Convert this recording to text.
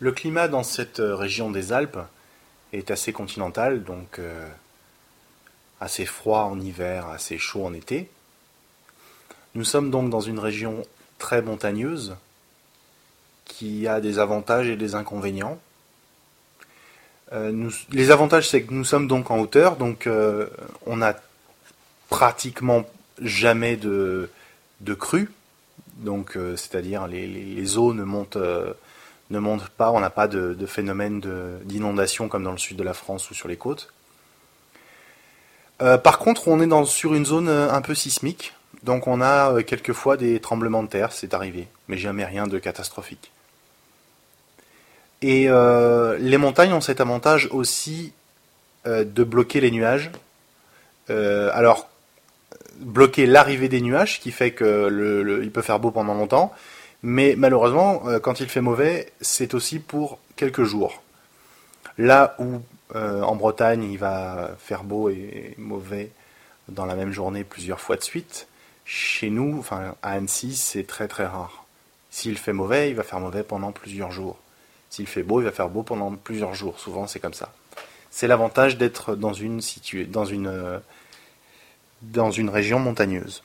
Le climat dans cette région des Alpes est assez continental, donc euh, assez froid en hiver, assez chaud en été. Nous sommes donc dans une région très montagneuse qui a des avantages et des inconvénients. Euh, les avantages, c'est que nous sommes donc en hauteur, donc euh, on a pratiquement jamais de, de crue, donc c'est-à-dire les, les, eaux ne montent ne montre pas, on n'a pas de, phénomène d'inondation comme dans le sud de la France ou sur les côtes. Euh, par contre, on est sur une zone euh, un peu sismique, donc on a euh, quelquefois des tremblements de terre, c'est arrivé, mais jamais rien de catastrophique. Et les montagnes ont cet avantage aussi de bloquer les nuages. alors, bloquer l'arrivée des nuages, qui fait qu'il peut faire beau pendant longtemps, mais malheureusement, euh, quand il fait mauvais, c'est aussi pour quelques jours. Là où euh, en Bretagne, il va faire beau et mauvais dans la même journée plusieurs fois de suite, chez nous, enfin à Annecy, c'est très très rare. S'il fait mauvais, il va faire mauvais pendant plusieurs jours. S'il fait beau, il va faire beau pendant plusieurs jours. Souvent, c'est comme ça. C'est l'avantage d'être dans une, dans une, euh, dans une région montagneuse.